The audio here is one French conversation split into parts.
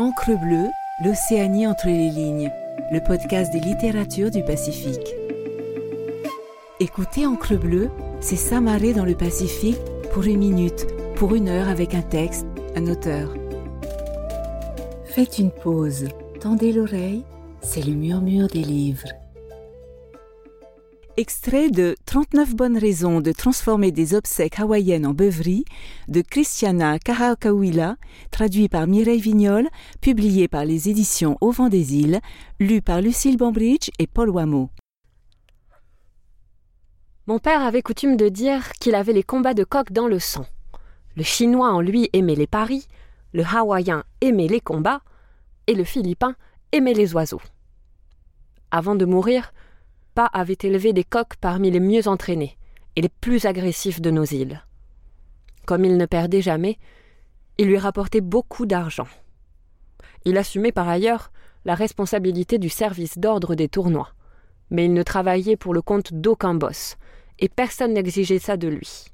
Encre bleue, l'Océanie entre les lignes, le podcast des littératures du Pacifique. Écoutez Encre bleue, c'est s'amarrer dans le Pacifique pour une minute, pour une heure avec un texte, un auteur. Faites une pause, tendez l'oreille, c'est le murmure des livres. Extrait de 39 bonnes raisons de transformer des obsèques hawaïennes en beuverie de Christiana Karakawila, traduit par Mireille Vignol, publié par les éditions Au vent des îles, lu par Lucille Bambridge et Paul Wameau. Mon père avait coutume de dire qu'il avait les combats de coq dans le sang. Le chinois en lui aimait les paris, le hawaïen aimait les combats, et le philippin aimait les oiseaux. Avant de mourir, Pa avait élevé des coqs parmi les mieux entraînés et les plus agressifs de nos îles. Comme il ne perdait jamais, il lui rapportait beaucoup d'argent. Il assumait par ailleurs la responsabilité du service d'ordre des tournois, mais il ne travaillait pour le compte d'aucun boss, et personne n'exigeait ça de lui.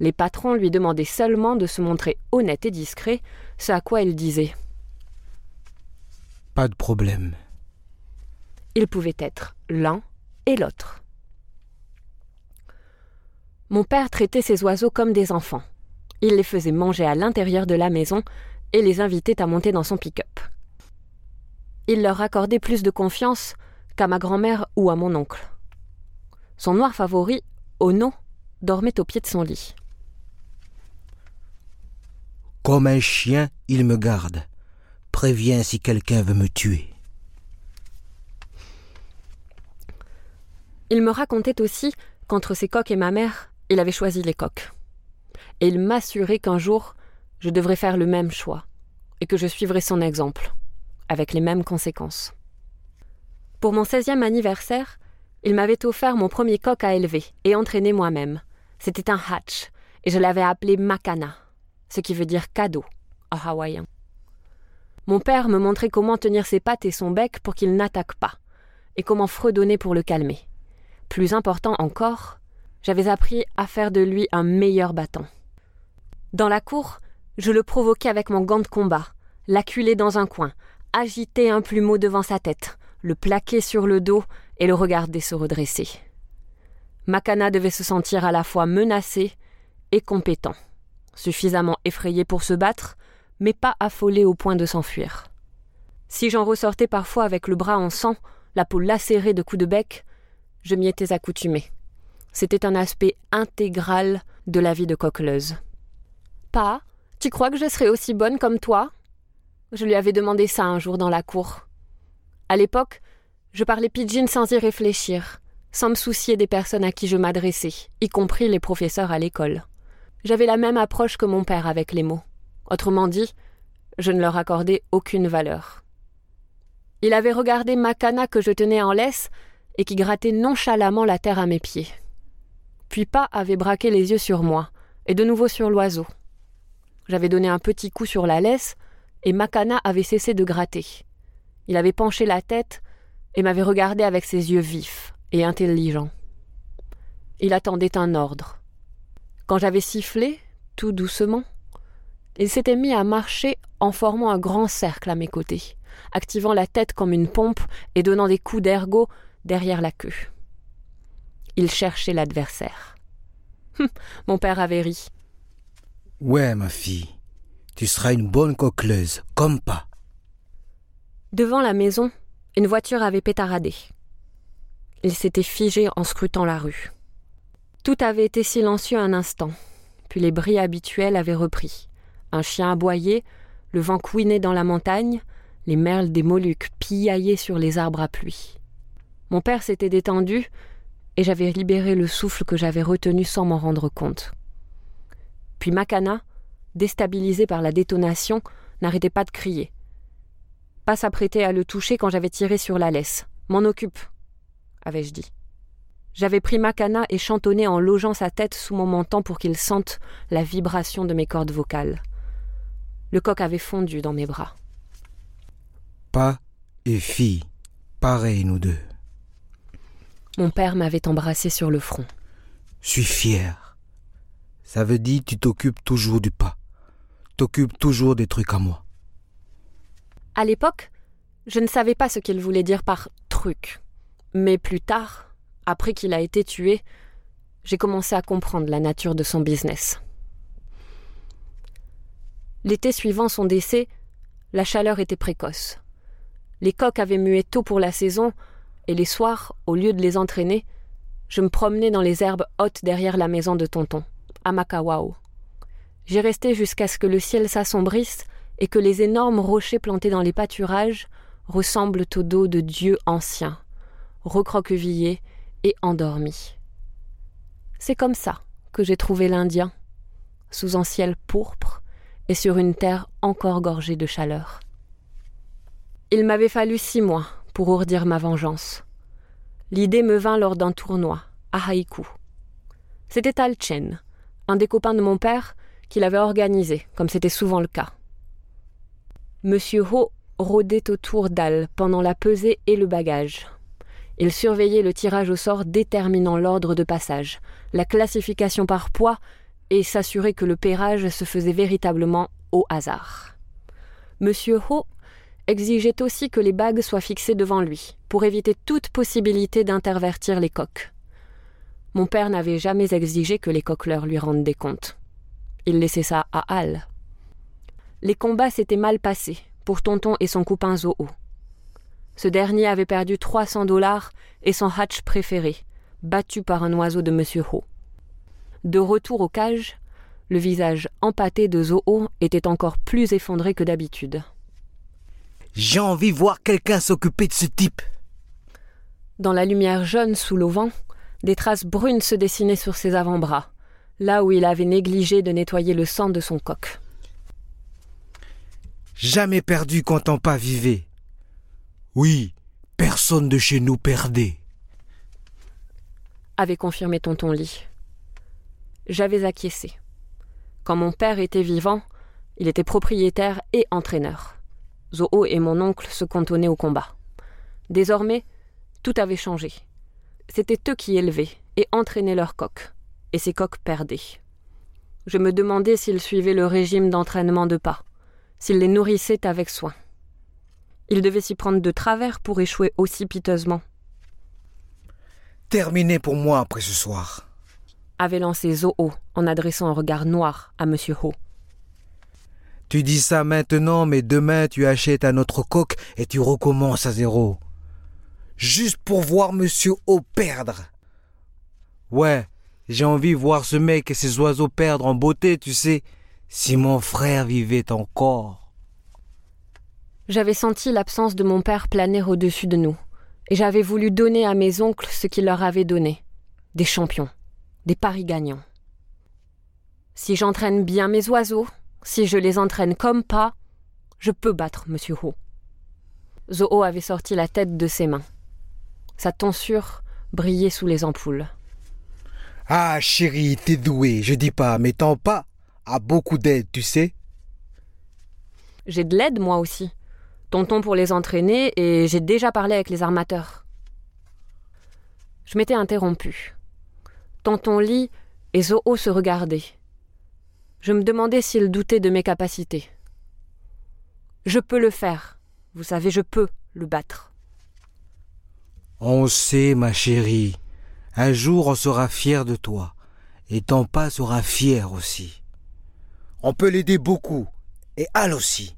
Les patrons lui demandaient seulement de se montrer honnête et discret, ce à quoi il disait Pas de problème. Il pouvait être l'un et l'autre. Mon père traitait ces oiseaux comme des enfants. Il les faisait manger à l'intérieur de la maison et les invitait à monter dans son pick-up. Il leur accordait plus de confiance qu'à ma grand-mère ou à mon oncle. Son noir favori, Ono, dormait au pied de son lit. Comme un chien, il me garde. Préviens si quelqu'un veut me tuer. Il me racontait aussi qu'entre ses coqs et ma mère, il avait choisi les coqs. Et il m'assurait qu'un jour, je devrais faire le même choix, et que je suivrais son exemple, avec les mêmes conséquences. Pour mon 16e anniversaire, il m'avait offert mon premier coq à élever et entraîner moi-même. C'était un hatch, et je l'avais appelé Makana, ce qui veut dire cadeau en hawaïen. Mon père me montrait comment tenir ses pattes et son bec pour qu'il n'attaque pas, et comment fredonner pour le calmer. Plus important encore, j'avais appris à faire de lui un meilleur battant. Dans la cour, je le provoquais avec mon gant de combat, l'acculais dans un coin, agiter un plumeau devant sa tête, le plaquer sur le dos et le regarder se redresser. Makana devait se sentir à la fois menacé et compétent, suffisamment effrayé pour se battre, mais pas affolé au point de s'enfuir. Si j'en ressortais parfois avec le bras en sang, la peau lacérée de coups de bec, je m'y étais accoutumée. C'était un aspect intégral de la vie de coqueleuse. Pas, tu crois que je serais aussi bonne comme toi? Je lui avais demandé ça un jour dans la cour. À l'époque, je parlais pidgin sans y réfléchir, sans me soucier des personnes à qui je m'adressais, y compris les professeurs à l'école. J'avais la même approche que mon père avec les mots. Autrement dit, je ne leur accordais aucune valeur. Il avait regardé Makana que je tenais en laisse et qui grattait nonchalamment la terre à mes pieds. Puis pas avait braqué les yeux sur moi, et de nouveau sur l'oiseau. J'avais donné un petit coup sur la laisse, et Makana avait cessé de gratter. Il avait penché la tête et m'avait regardé avec ses yeux vifs et intelligents. Il attendait un ordre. Quand j'avais sifflé, tout doucement, il s'était mis à marcher en formant un grand cercle à mes côtés, activant la tête comme une pompe et donnant des coups d'ergot derrière la queue. Il cherchait l'adversaire. Hum, mon père avait ri. Ouais, ma fille, tu seras une bonne coqueleuse, comme pas. Devant la maison, une voiture avait pétaradé. Il s'était figé en scrutant la rue. Tout avait été silencieux un instant, puis les bris habituels avaient repris. Un chien aboyait, le vent couinait dans la montagne, les merles des Moluques piaillaient sur les arbres à pluie. Mon père s'était détendu, et j'avais libéré le souffle que j'avais retenu sans m'en rendre compte. Puis Makana, déstabilisé par la détonation, n'arrêtait pas de crier. Pas s'apprêter à le toucher quand j'avais tiré sur la laisse. M'en occupe, avais-je dit. J'avais pris Makana et chantonné en logeant sa tête sous mon menton pour qu'il sente la vibration de mes cordes vocales. Le coq avait fondu dans mes bras. Pas et fille, pareil nous deux. Mon père m'avait embrassé sur le front. Suis fier. Ça veut dire tu t'occupes toujours du pas. T'occupes toujours des trucs à moi. À l'époque, je ne savais pas ce qu'il voulait dire par truc. Mais plus tard, après qu'il a été tué, j'ai commencé à comprendre la nature de son business. L'été suivant son décès, la chaleur était précoce. Les coqs avaient mué tôt pour la saison, et les soirs, au lieu de les entraîner, je me promenais dans les herbes hautes derrière la maison de tonton, à Makawao. J'y restais jusqu'à ce que le ciel s'assombrisse et que les énormes rochers plantés dans les pâturages ressemblent au dos de dieux anciens, recroquevillés et endormis. C'est comme ça que j'ai trouvé l'Indien, sous un ciel pourpre et sur une terre encore gorgée de chaleur. Il m'avait fallu six mois pour ourdir ma vengeance. L'idée me vint lors d'un tournoi, à Haïku. C'était Al Chen, un des copains de mon père, qui l'avait organisé, comme c'était souvent le cas. Monsieur Ho rôdait autour d'Al pendant la pesée et le bagage. Il surveillait le tirage au sort déterminant l'ordre de passage, la classification par poids et s'assurait que le pérage se faisait véritablement au hasard. Monsieur Ho exigeait aussi que les bagues soient fixées devant lui, pour éviter toute possibilité d'intervertir les coqs. Mon père n'avait jamais exigé que les coqueleurs lui rendent des comptes. Il laissait ça à Al. Les combats s'étaient mal passés pour Tonton et son copain Zoho. Ce dernier avait perdu 300 dollars et son hatch préféré, battu par un oiseau de Monsieur Ho. De retour aux cages, le visage empâté de Zoho était encore plus effondré que d'habitude. J'ai envie de voir quelqu'un s'occuper de ce type. Dans la lumière jaune sous l'auvent, des traces brunes se dessinaient sur ses avant-bras, là où il avait négligé de nettoyer le sang de son coq. Jamais perdu quand on pas vivait. Oui, personne de chez nous perdait. Avait confirmé tonton Lee. J'avais acquiescé. Quand mon père était vivant, il était propriétaire et entraîneur. Zoho et mon oncle se cantonnaient au combat. Désormais, tout avait changé. C'étaient eux qui élevaient et entraînaient leurs coqs, et ces coqs perdaient. Je me demandais s'ils suivaient le régime d'entraînement de pas, s'ils les nourrissaient avec soin. Ils devaient s'y prendre de travers pour échouer aussi piteusement. Terminé pour moi après ce soir. Avait lancé Zoho en adressant un regard noir à M. Ho. Tu dis ça maintenant, mais demain tu achètes un autre coq et tu recommences à zéro. Juste pour voir Monsieur O perdre. Ouais, j'ai envie de voir ce mec et ses oiseaux perdre en beauté, tu sais, si mon frère vivait encore. J'avais senti l'absence de mon père planer au-dessus de nous, et j'avais voulu donner à mes oncles ce qu'il leur avait donné des champions, des paris gagnants. Si j'entraîne bien mes oiseaux, si je les entraîne comme pas, je peux battre Monsieur Ho. Zoho avait sorti la tête de ses mains. Sa tonsure brillait sous les ampoules. Ah, chérie, t'es douée, je dis pas, mais tant pas a beaucoup d'aide, tu sais. J'ai de l'aide, moi aussi. Tonton pour les entraîner, et j'ai déjà parlé avec les armateurs. Je m'étais interrompu. Tonton Lee et Zoho se regardaient. Je me demandais s'il doutait de mes capacités. Je peux le faire. Vous savez, je peux le battre. On sait, ma chérie. Un jour on sera fier de toi. Et ton pas sera fier aussi. On peut l'aider beaucoup. Et Al aussi.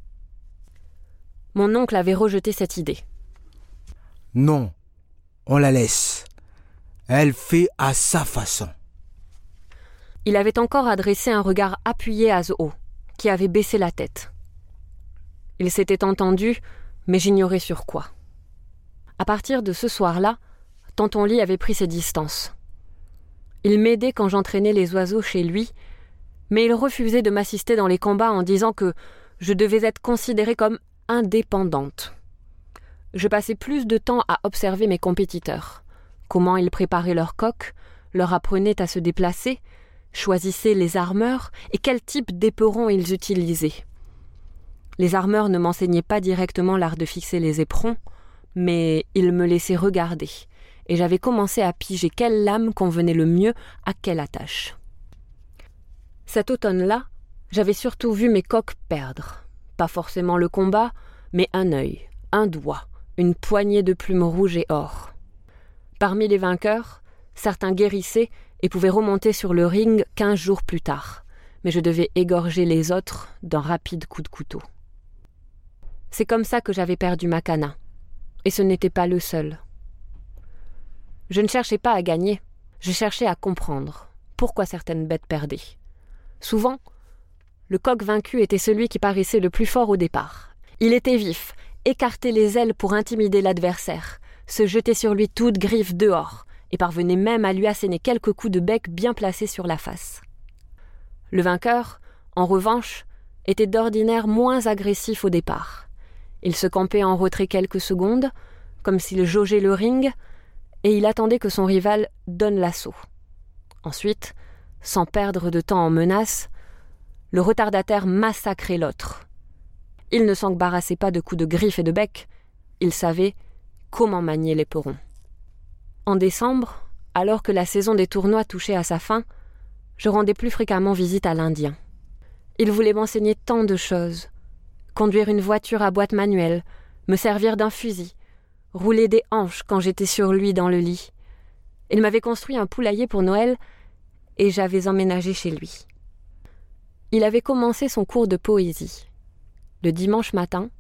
Mon oncle avait rejeté cette idée. Non, on la laisse. Elle fait à sa façon. Il avait encore adressé un regard appuyé à Zoho, qui avait baissé la tête. Il s'était entendu, mais j'ignorais sur quoi. À partir de ce soir-là, Tonton Lee avait pris ses distances. Il m'aidait quand j'entraînais les oiseaux chez lui, mais il refusait de m'assister dans les combats en disant que je devais être considérée comme indépendante. Je passais plus de temps à observer mes compétiteurs, comment ils préparaient leurs coques, leur apprenaient à se déplacer, choisissaient les armeurs et quel type d'éperons ils utilisaient. Les armeurs ne m'enseignaient pas directement l'art de fixer les éperons, mais ils me laissaient regarder, et j'avais commencé à piger quelle lame convenait le mieux à quelle attache. Cet automne-là, j'avais surtout vu mes coqs perdre. Pas forcément le combat, mais un œil, un doigt, une poignée de plumes rouges et or. Parmi les vainqueurs, certains guérissaient et pouvaient remonter sur le ring quinze jours plus tard, mais je devais égorger les autres d'un rapide coup de couteau. C'est comme ça que j'avais perdu ma cana, et ce n'était pas le seul. Je ne cherchais pas à gagner, je cherchais à comprendre pourquoi certaines bêtes perdaient. Souvent, le coq vaincu était celui qui paraissait le plus fort au départ. Il était vif, écartait les ailes pour intimider l'adversaire, se jetait sur lui toutes griffes dehors, et parvenait même à lui asséner quelques coups de bec bien placés sur la face. Le vainqueur, en revanche, était d'ordinaire moins agressif au départ. Il se campait en retrait quelques secondes, comme s'il jaugeait le ring, et il attendait que son rival donne l'assaut. Ensuite, sans perdre de temps en menaces, le retardataire massacrait l'autre. Il ne s'embarrassait pas de coups de griffes et de bec, il savait comment manier l'éperon. En décembre, alors que la saison des tournois touchait à sa fin, je rendais plus fréquemment visite à l'Indien. Il voulait m'enseigner tant de choses conduire une voiture à boîte manuelle, me servir d'un fusil, rouler des hanches quand j'étais sur lui dans le lit. Il m'avait construit un poulailler pour Noël et j'avais emménagé chez lui. Il avait commencé son cours de poésie. Le dimanche matin,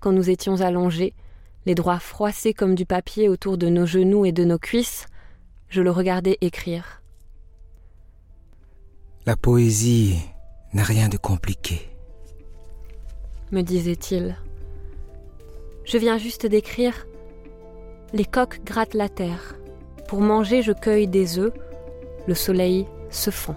quand nous étions allongés, les droits froissés comme du papier autour de nos genoux et de nos cuisses, je le regardais écrire. La poésie n'a rien de compliqué, me disait-il. Je viens juste d'écrire Les coqs grattent la terre. Pour manger, je cueille des œufs. Le soleil se fond.